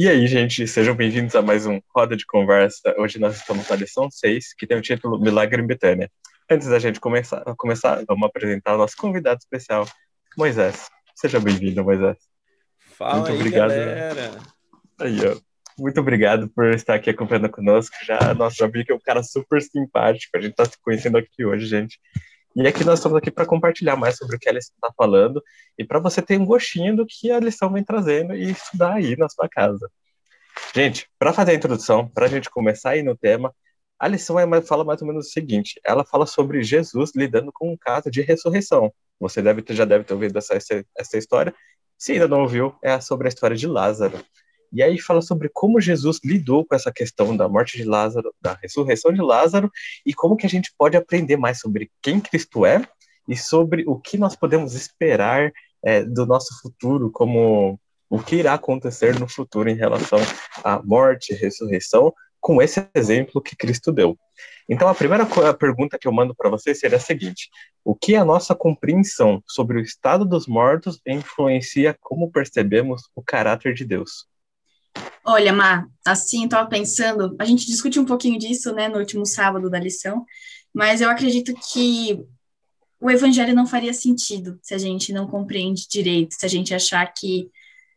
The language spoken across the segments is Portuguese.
E aí, gente, sejam bem-vindos a mais um Roda de Conversa. Hoje nós estamos na lição 6, que tem o título Milagre em Betânia. Antes da gente começar, começar vamos apresentar o nosso convidado especial, Moisés. Seja bem-vindo, Moisés. Fala Muito aí, obrigado. galera. Aí, ó. Muito obrigado por estar aqui acompanhando conosco. Já, nossa, já vi que é um cara super simpático. A gente está se conhecendo aqui hoje, gente. E aqui nós estamos aqui para compartilhar mais sobre o que a lição está falando e para você ter um gostinho do que a lição vem trazendo e estudar aí na sua casa. Gente, para fazer a introdução, para a gente começar aí no tema, a lição é, fala mais ou menos o seguinte: ela fala sobre Jesus lidando com um caso de ressurreição. Você deve já deve ter ouvido essa, essa história. Se ainda não ouviu, é sobre a história de Lázaro. E aí fala sobre como Jesus lidou com essa questão da morte de Lázaro, da ressurreição de Lázaro, e como que a gente pode aprender mais sobre quem Cristo é e sobre o que nós podemos esperar é, do nosso futuro, como o que irá acontecer no futuro em relação à morte e ressurreição, com esse exemplo que Cristo deu. Então, a primeira pergunta que eu mando para você seria a seguinte: o que a nossa compreensão sobre o estado dos mortos influencia como percebemos o caráter de Deus? Olha, Mar, assim, eu tava pensando, a gente discutiu um pouquinho disso, né, no último sábado da lição, mas eu acredito que o evangelho não faria sentido se a gente não compreende direito, se a gente achar que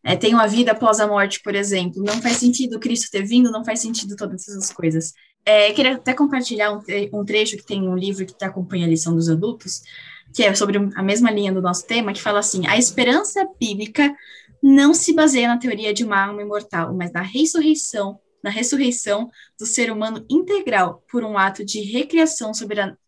é, tem uma vida após a morte, por exemplo. Não faz sentido Cristo ter vindo, não faz sentido todas essas coisas. É, queria até compartilhar um, um, trecho que tem um livro que acompanha a lição dos adultos, que é sobre a mesma linha do nosso tema, que fala assim: a esperança bíblica não se baseia na teoria de uma alma imortal, mas na ressurreição, na ressurreição do ser humano integral por um ato de recriação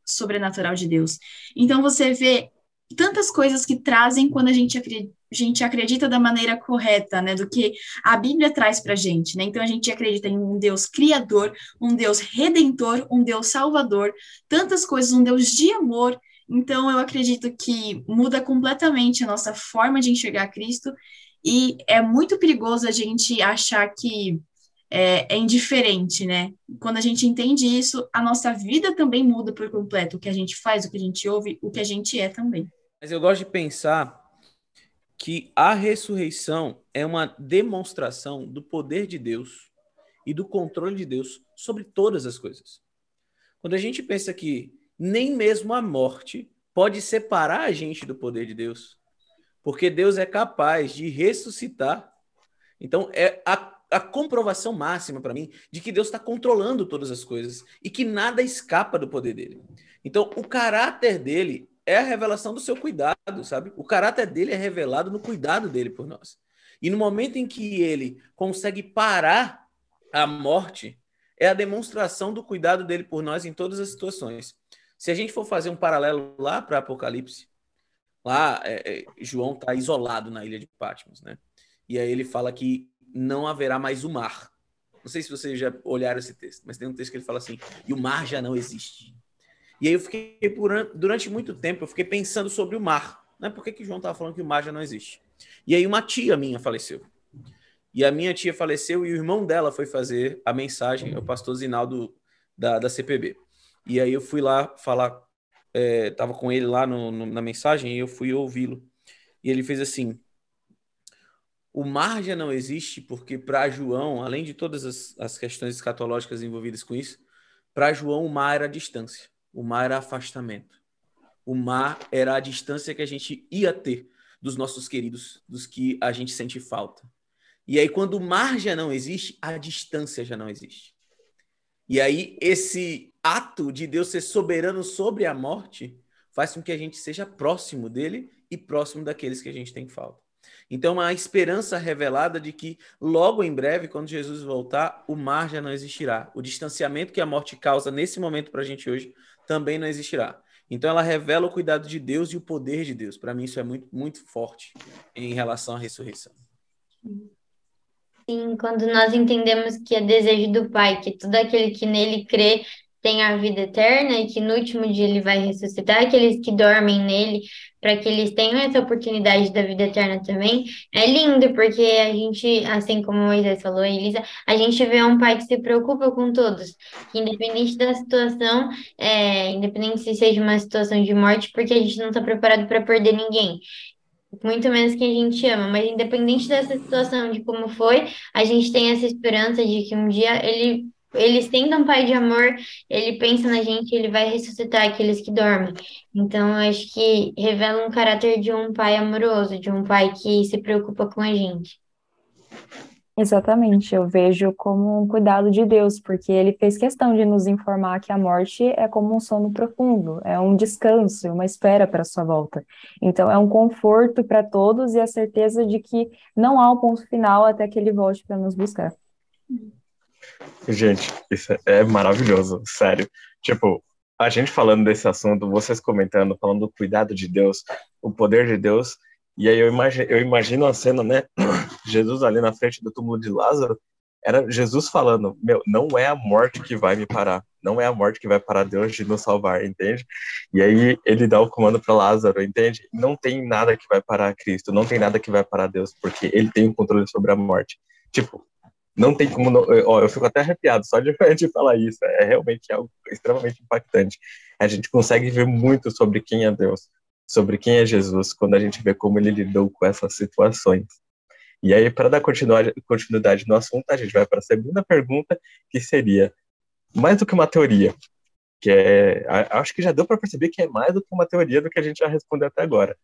sobrenatural de Deus. Então você vê tantas coisas que trazem quando a gente acredita, a gente acredita da maneira correta, né, do que a Bíblia traz para gente, né? Então a gente acredita em um Deus criador, um Deus redentor, um Deus salvador, tantas coisas, um Deus de amor. Então eu acredito que muda completamente a nossa forma de enxergar Cristo e é muito perigoso a gente achar que é, é, indiferente, né? Quando a gente entende isso, a nossa vida também muda por completo. O que a gente faz, o que a gente ouve, o que a gente é também. Mas eu gosto de pensar que a ressurreição é uma demonstração do poder de Deus e do controle de Deus sobre todas as coisas. Quando a gente pensa que nem mesmo a morte pode separar a gente do poder de Deus, porque Deus é capaz de ressuscitar. Então, é a, a comprovação máxima para mim de que Deus está controlando todas as coisas e que nada escapa do poder dele. Então, o caráter dele é a revelação do seu cuidado, sabe? O caráter dele é revelado no cuidado dele por nós. E no momento em que ele consegue parar a morte, é a demonstração do cuidado dele por nós em todas as situações. Se a gente for fazer um paralelo lá para Apocalipse, Lá, é, é, João está isolado na ilha de Patmos, né? E aí ele fala que não haverá mais o mar. Não sei se vocês já olharam esse texto, mas tem um texto que ele fala assim: e o mar já não existe. E aí eu fiquei, durante muito tempo, eu fiquei pensando sobre o mar. Né? Por que, que João estava falando que o mar já não existe? E aí uma tia minha faleceu. E a minha tia faleceu e o irmão dela foi fazer a mensagem, o pastor Zinaldo da, da CPB. E aí eu fui lá falar estava é, com ele lá no, no, na mensagem e eu fui ouvi-lo. E ele fez assim: o mar já não existe porque para João, além de todas as, as questões escatológicas envolvidas com isso, para João o mar era a distância, o mar era afastamento. O mar era a distância que a gente ia ter dos nossos queridos, dos que a gente sente falta. E aí, quando o mar já não existe, a distância já não existe. E aí, esse ato de Deus ser soberano sobre a morte faz com que a gente seja próximo dele e próximo daqueles que a gente tem falta. Então, uma esperança revelada de que logo em breve, quando Jesus voltar, o mar já não existirá. O distanciamento que a morte causa nesse momento para a gente hoje também não existirá. Então, ela revela o cuidado de Deus e o poder de Deus. Para mim, isso é muito, muito forte em relação à ressurreição. Sim, quando nós entendemos que é desejo do Pai, que todo aquele que nele crê tem a vida eterna e que no último dia ele vai ressuscitar aqueles que dormem nele, para que eles tenham essa oportunidade da vida eterna também. É lindo, porque a gente, assim como Moisés falou, Elisa, a gente vê um pai que se preocupa com todos, que independente da situação, é, independente se seja uma situação de morte, porque a gente não está preparado para perder ninguém. muito menos quem a gente ama, mas independente dessa situação, de como foi, a gente tem essa esperança de que um dia ele, ele sendo um pai de amor, ele pensa na gente, ele vai ressuscitar aqueles que dormem. Então, eu acho que revela um caráter de um pai amoroso, de um pai que se preocupa com a gente. Exatamente, eu vejo como um cuidado de Deus, porque ele fez questão de nos informar que a morte é como um sono profundo, é um descanso, uma espera para a sua volta. Então, é um conforto para todos e a certeza de que não há um ponto final até que ele volte para nos buscar. Gente, isso é maravilhoso, sério. Tipo, a gente falando desse assunto, vocês comentando, falando do cuidado de Deus, o poder de Deus, e aí eu imagino, eu imagino a cena, né? Jesus ali na frente do túmulo de Lázaro, era Jesus falando: Meu, não é a morte que vai me parar, não é a morte que vai parar Deus de nos salvar, entende? E aí ele dá o comando para Lázaro, entende? Não tem nada que vai parar Cristo, não tem nada que vai parar Deus, porque ele tem o controle sobre a morte. Tipo, não tem como. Ó, eu fico até arrepiado só de, de falar isso, é realmente algo extremamente impactante. A gente consegue ver muito sobre quem é Deus, sobre quem é Jesus quando a gente vê como ele lidou com essas situações. E aí, para dar continuidade no assunto, a gente vai para a segunda pergunta, que seria mais do que uma teoria, que é, acho que já deu para perceber que é mais do que uma teoria do que a gente já respondeu até agora.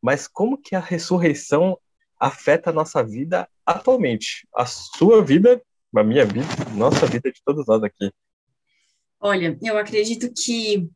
Mas como que a ressurreição afeta a nossa vida atualmente? A sua vida, a minha vida, nossa vida de todos nós aqui. Olha, eu acredito que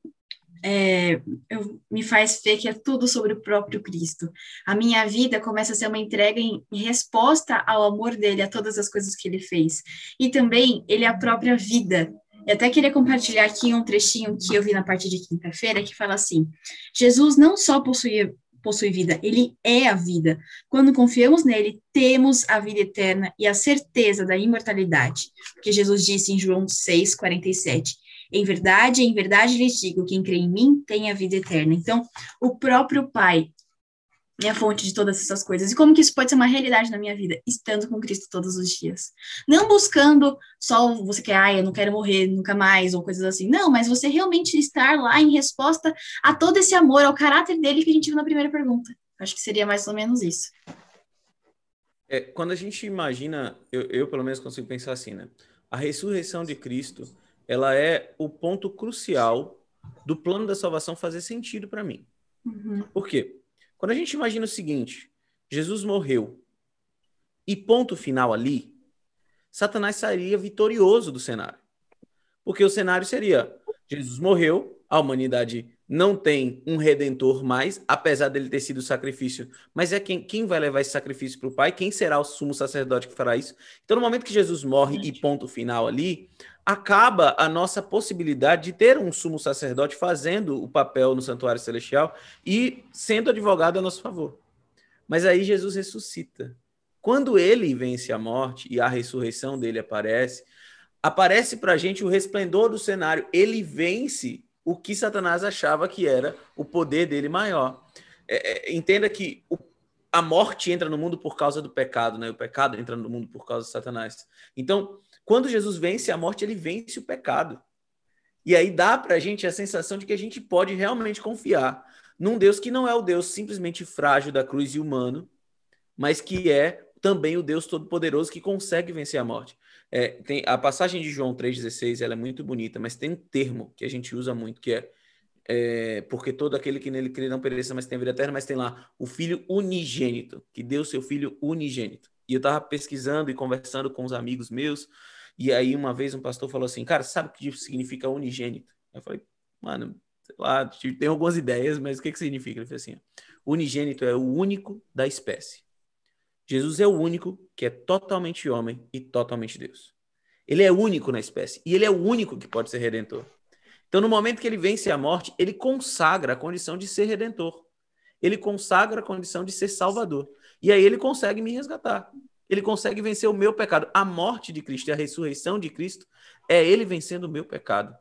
é, eu, me faz ver que é tudo sobre o próprio Cristo. A minha vida começa a ser uma entrega em, em, resposta ao amor dele, a todas as coisas que ele fez. E também, ele é a própria vida. Eu até queria compartilhar aqui um trechinho que eu vi na parte de quinta-feira, que fala assim: Jesus não só possuía possui vida, ele é a vida. Quando confiamos nele, temos a vida eterna e a certeza da imortalidade. Porque Jesus disse em João 6, 47: em verdade, em verdade lhes digo: quem crê em mim tem a vida eterna. Então, o próprio Pai é a fonte de todas essas coisas. E como que isso pode ser uma realidade na minha vida? Estando com Cristo todos os dias. Não buscando só você quer, ah, eu não quero morrer nunca mais, ou coisas assim. Não, mas você realmente estar lá em resposta a todo esse amor, ao caráter dele que a gente viu na primeira pergunta. Acho que seria mais ou menos isso. É, quando a gente imagina, eu, eu pelo menos consigo pensar assim, né? A ressurreição de Cristo ela é o ponto crucial do plano da salvação fazer sentido para mim. Uhum. Por quê? Quando a gente imagina o seguinte: Jesus morreu e ponto final ali, Satanás sairia vitorioso do cenário. Porque o cenário seria: Jesus morreu, a humanidade não tem um redentor mais, apesar dele ter sido sacrifício, mas é quem, quem vai levar esse sacrifício para o Pai? Quem será o sumo sacerdote que fará isso? Então, no momento que Jesus morre e ponto final ali, acaba a nossa possibilidade de ter um sumo sacerdote fazendo o papel no santuário celestial e sendo advogado a nosso favor. Mas aí Jesus ressuscita. Quando ele vence a morte e a ressurreição dele aparece, aparece para a gente o resplendor do cenário. Ele vence o que Satanás achava que era o poder dele maior. É, é, entenda que o, a morte entra no mundo por causa do pecado, né? O pecado entra no mundo por causa de Satanás. Então, quando Jesus vence a morte, ele vence o pecado. E aí dá para a gente a sensação de que a gente pode realmente confiar num Deus que não é o Deus simplesmente frágil da cruz e humano, mas que é também o Deus todo-poderoso que consegue vencer a morte. É, tem a passagem de João 3,16 ela é muito bonita, mas tem um termo que a gente usa muito, que é, é porque todo aquele que nele crê não pereça, mas tem vida eterna, mas tem lá o Filho unigênito, que deu seu Filho unigênito. E eu estava pesquisando e conversando com os amigos meus e aí, uma vez, um pastor falou assim: Cara, sabe o que significa unigênito? Eu falei, mano, sei lá, tem algumas ideias, mas o que, que significa? Ele falou assim: Unigênito é o único da espécie. Jesus é o único que é totalmente homem e totalmente Deus. Ele é único na espécie e ele é o único que pode ser redentor. Então, no momento que ele vence a morte, ele consagra a condição de ser redentor. Ele consagra a condição de ser salvador. E aí ele consegue me resgatar ele consegue vencer o meu pecado. A morte de Cristo e a ressurreição de Cristo é ele vencendo o meu pecado.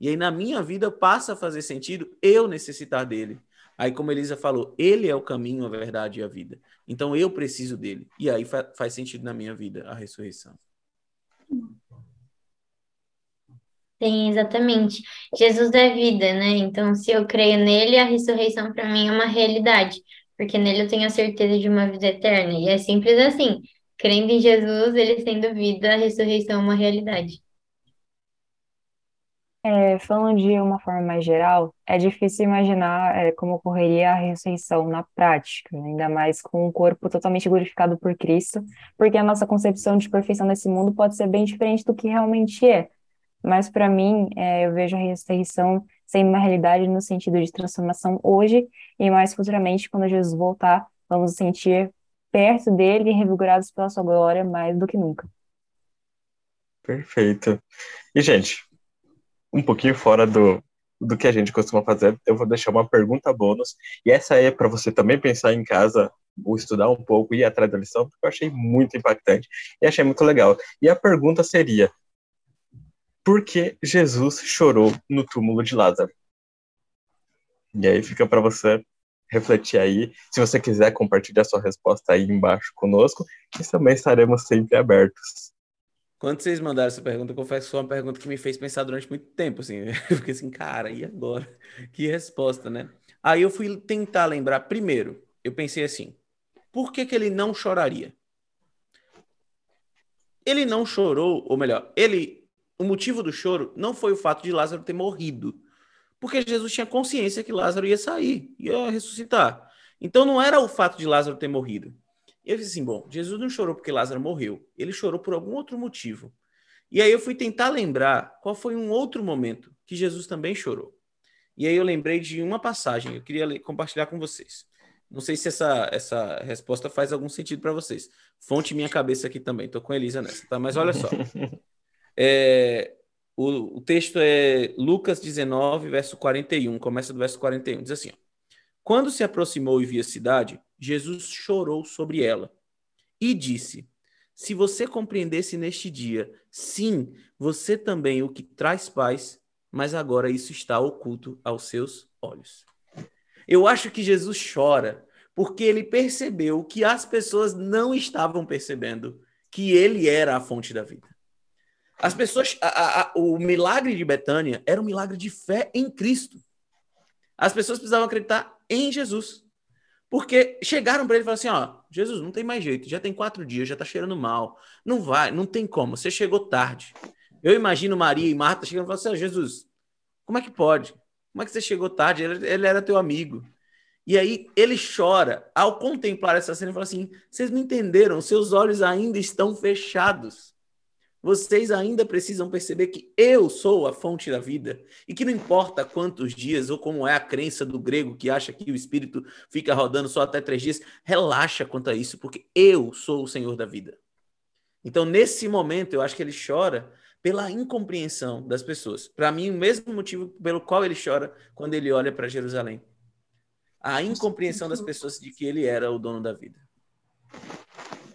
E aí na minha vida passa a fazer sentido eu necessitar dele. Aí, como Elisa falou, ele é o caminho, a verdade e a vida. Então eu preciso dele. E aí fa faz sentido na minha vida a ressurreição. Sim, exatamente. Jesus é vida, né? Então, se eu creio nele, a ressurreição para mim é uma realidade. porque nele eu tenho a certeza de uma vida eterna. E é simples assim. Crendo em Jesus, ele sendo vida, a ressurreição é uma realidade. É, falando de uma forma mais geral, é difícil imaginar é, como ocorreria a ressurreição na prática, ainda mais com um corpo totalmente glorificado por Cristo, porque a nossa concepção de perfeição nesse mundo pode ser bem diferente do que realmente é. Mas para mim, é, eu vejo a ressurreição sendo uma realidade no sentido de transformação hoje e mais futuramente, quando Jesus voltar, vamos sentir perto dele e revigorados pela sua glória mais do que nunca. Perfeito. E, gente, um pouquinho fora do, do que a gente costuma fazer, eu vou deixar uma pergunta bônus. E essa é para você também pensar em casa, ou estudar um pouco e ir atrás da lição, porque eu achei muito impactante e achei muito legal. E a pergunta seria: por que Jesus chorou no túmulo de Lázaro? E aí fica para você refletir aí. Se você quiser compartilhar sua resposta aí embaixo conosco, nós também estaremos sempre abertos. Quando vocês mandaram essa pergunta, eu confesso que foi uma pergunta que me fez pensar durante muito tempo, assim. Eu fiquei assim, cara, e agora? Que resposta, né? Aí eu fui tentar lembrar. Primeiro, eu pensei assim, por que, que ele não choraria? Ele não chorou, ou melhor, ele, o motivo do choro não foi o fato de Lázaro ter morrido, porque Jesus tinha consciência que Lázaro ia sair, ia ressuscitar. Então não era o fato de Lázaro ter morrido. Eu disse assim: bom, Jesus não chorou porque Lázaro morreu, ele chorou por algum outro motivo. E aí eu fui tentar lembrar qual foi um outro momento que Jesus também chorou. E aí eu lembrei de uma passagem, eu queria compartilhar com vocês. Não sei se essa, essa resposta faz algum sentido para vocês. Fonte minha cabeça aqui também, tô com a Elisa nessa, tá? Mas olha só. É, o, o texto é Lucas 19, verso 41, começa do verso 41, diz assim: ó, Quando se aproximou e viu a cidade, Jesus chorou sobre ela e disse: Se você compreendesse neste dia, sim, você também o que traz paz, mas agora isso está oculto aos seus olhos. Eu acho que Jesus chora porque ele percebeu que as pessoas não estavam percebendo que ele era a fonte da vida. As pessoas, a, a, o milagre de Betânia era um milagre de fé em Cristo. As pessoas precisavam acreditar em Jesus. Porque chegaram para ele e falaram assim: ó, Jesus, não tem mais jeito, já tem quatro dias, já tá cheirando mal. Não vai, não tem como, você chegou tarde. Eu imagino Maria e Marta chegando e falando assim: oh, Jesus, como é que pode? Como é que você chegou tarde? Ele, ele era teu amigo. E aí ele chora ao contemplar essa cena e fala assim: vocês não entenderam, seus olhos ainda estão fechados vocês ainda precisam perceber que eu sou a fonte da vida e que não importa quantos dias ou como é a crença do grego que acha que o espírito fica rodando só até três dias, relaxa quanto a isso, porque eu sou o Senhor da vida. Então, nesse momento, eu acho que ele chora pela incompreensão das pessoas. Para mim, o mesmo motivo pelo qual ele chora quando ele olha para Jerusalém. A incompreensão das pessoas de que ele era o dono da vida.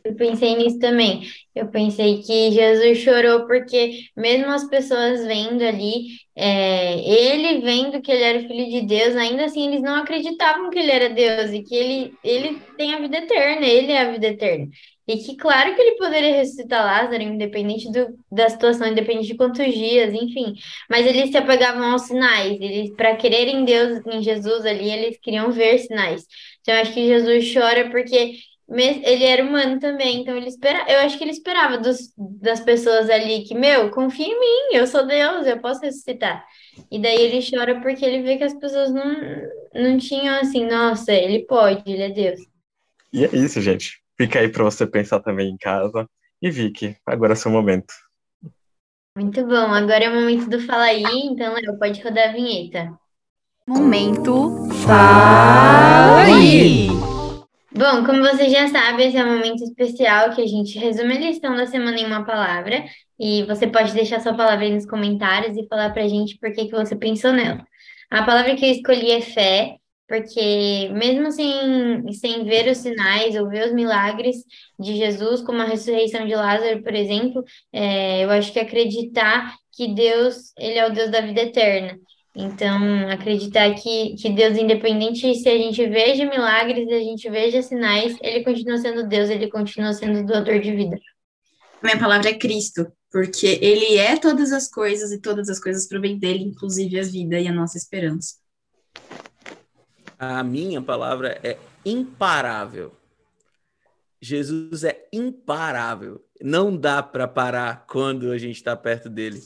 Eu pensei nisso também. Eu pensei que Jesus chorou porque, mesmo as pessoas vendo ali, é, ele vendo que ele era filho de Deus, ainda assim eles não acreditavam que ele era Deus e que ele, ele tem a vida eterna, ele é a vida eterna. E que, claro, que ele poderia ressuscitar Lázaro, independente do, da situação, independente de quantos dias, enfim. Mas eles se apegavam aos sinais. Eles, para quererem Deus, em Jesus ali, eles queriam ver sinais. Então, acho que Jesus chora porque ele era humano também, então ele espera, eu acho que ele esperava dos, das pessoas ali que, meu, confia em mim, eu sou Deus, eu posso ressuscitar. E daí ele chora porque ele vê que as pessoas não, não tinham assim, nossa, ele pode, ele é Deus. E é isso, gente. Fica aí para você pensar também em casa. E Vicky, agora é seu momento. Muito bom, agora é o momento do Fala aí, então Léo, pode rodar a vinheta. Momento Fala aí! Bom, como você já sabe, esse é um momento especial que a gente resume a lição da semana em uma palavra. E você pode deixar sua palavra aí nos comentários e falar pra gente por que, que você pensou nela. A palavra que eu escolhi é fé, porque mesmo sem, sem ver os sinais ou ver os milagres de Jesus, como a ressurreição de Lázaro, por exemplo, é, eu acho que acreditar que Deus, ele é o Deus da vida eterna. Então, acreditar que, que Deus, independente se a gente veja milagres, se a gente veja sinais, ele continua sendo Deus, ele continua sendo doador de vida. Minha palavra é Cristo, porque ele é todas as coisas e todas as coisas provêm dele, inclusive a vida e a nossa esperança. A minha palavra é imparável. Jesus é imparável. Não dá para parar quando a gente está perto dele.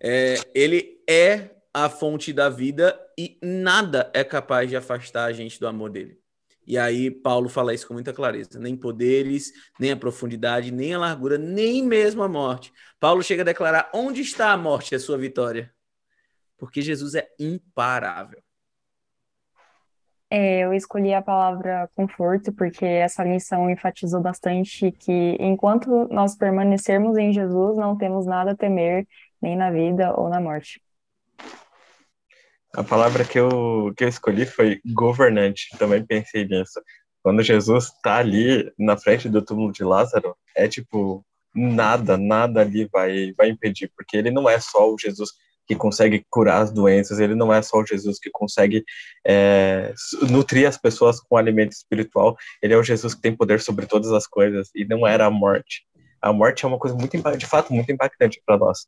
É, ele é a fonte da vida e nada é capaz de afastar a gente do amor dele. E aí Paulo fala isso com muita clareza. Nem poderes, nem a profundidade, nem a largura, nem mesmo a morte. Paulo chega a declarar: onde está a morte, a sua vitória? Porque Jesus é imparável. É, eu escolhi a palavra conforto porque essa lição enfatizou bastante que enquanto nós permanecermos em Jesus, não temos nada a temer, nem na vida ou na morte. A palavra que eu, que eu escolhi foi governante, também pensei nisso. Quando Jesus está ali na frente do túmulo de Lázaro, é tipo, nada, nada ali vai, vai impedir, porque ele não é só o Jesus que consegue curar as doenças, ele não é só o Jesus que consegue é, nutrir as pessoas com alimento espiritual, ele é o Jesus que tem poder sobre todas as coisas, e não era a morte. A morte é uma coisa muito, de fato, muito impactante para nós.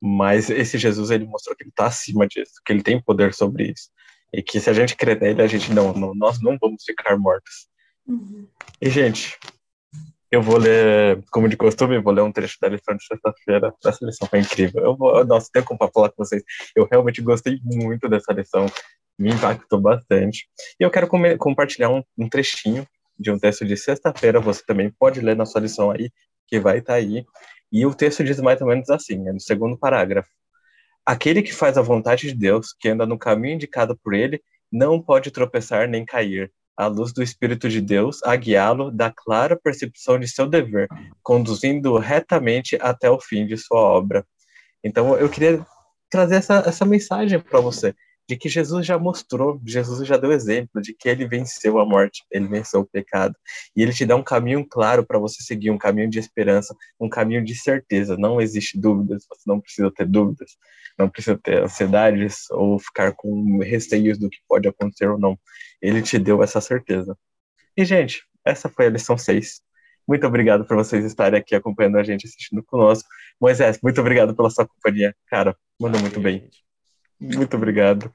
Mas esse Jesus, ele mostrou que ele está acima disso, que ele tem poder sobre isso. E que se a gente crer nele, a gente não, não nós não vamos ficar mortos. Uhum. E, gente, eu vou ler, como de costume, vou ler um trecho da lição de sexta-feira. Essa lição foi incrível. Eu vou, nossa, tenho como falar com vocês. Eu realmente gostei muito dessa lição, me impactou bastante. E eu quero com compartilhar um, um, trechinho de um texto de sexta-feira. Você também pode ler na sua lição aí, que vai estar tá aí. E o texto diz mais ou menos assim, é no segundo parágrafo. Aquele que faz a vontade de Deus, que anda no caminho indicado por ele, não pode tropeçar nem cair, à luz do Espírito de Deus, a guiá-lo da clara percepção de seu dever, conduzindo retamente até o fim de sua obra. Então, eu queria trazer essa, essa mensagem para você, de que Jesus já mostrou, Jesus já deu exemplo de que ele venceu a morte, ele venceu o pecado. E ele te dá um caminho claro para você seguir, um caminho de esperança, um caminho de certeza. Não existe dúvidas, você não precisa ter dúvidas, não precisa ter ansiedades ou ficar com receios do que pode acontecer ou não. Ele te deu essa certeza. E, gente, essa foi a lição 6. Muito obrigado por vocês estarem aqui acompanhando a gente, assistindo conosco. Moisés, muito obrigado pela sua companhia. Cara, mandou muito bem. Muito obrigado.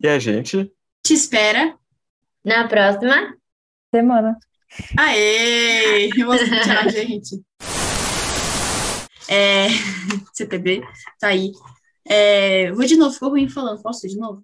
E a gente te espera na próxima semana. Aê! Vamos tchau, gente. É, CTB, tá aí. É, vou de novo, ficou ruim falando. Posso ir de novo?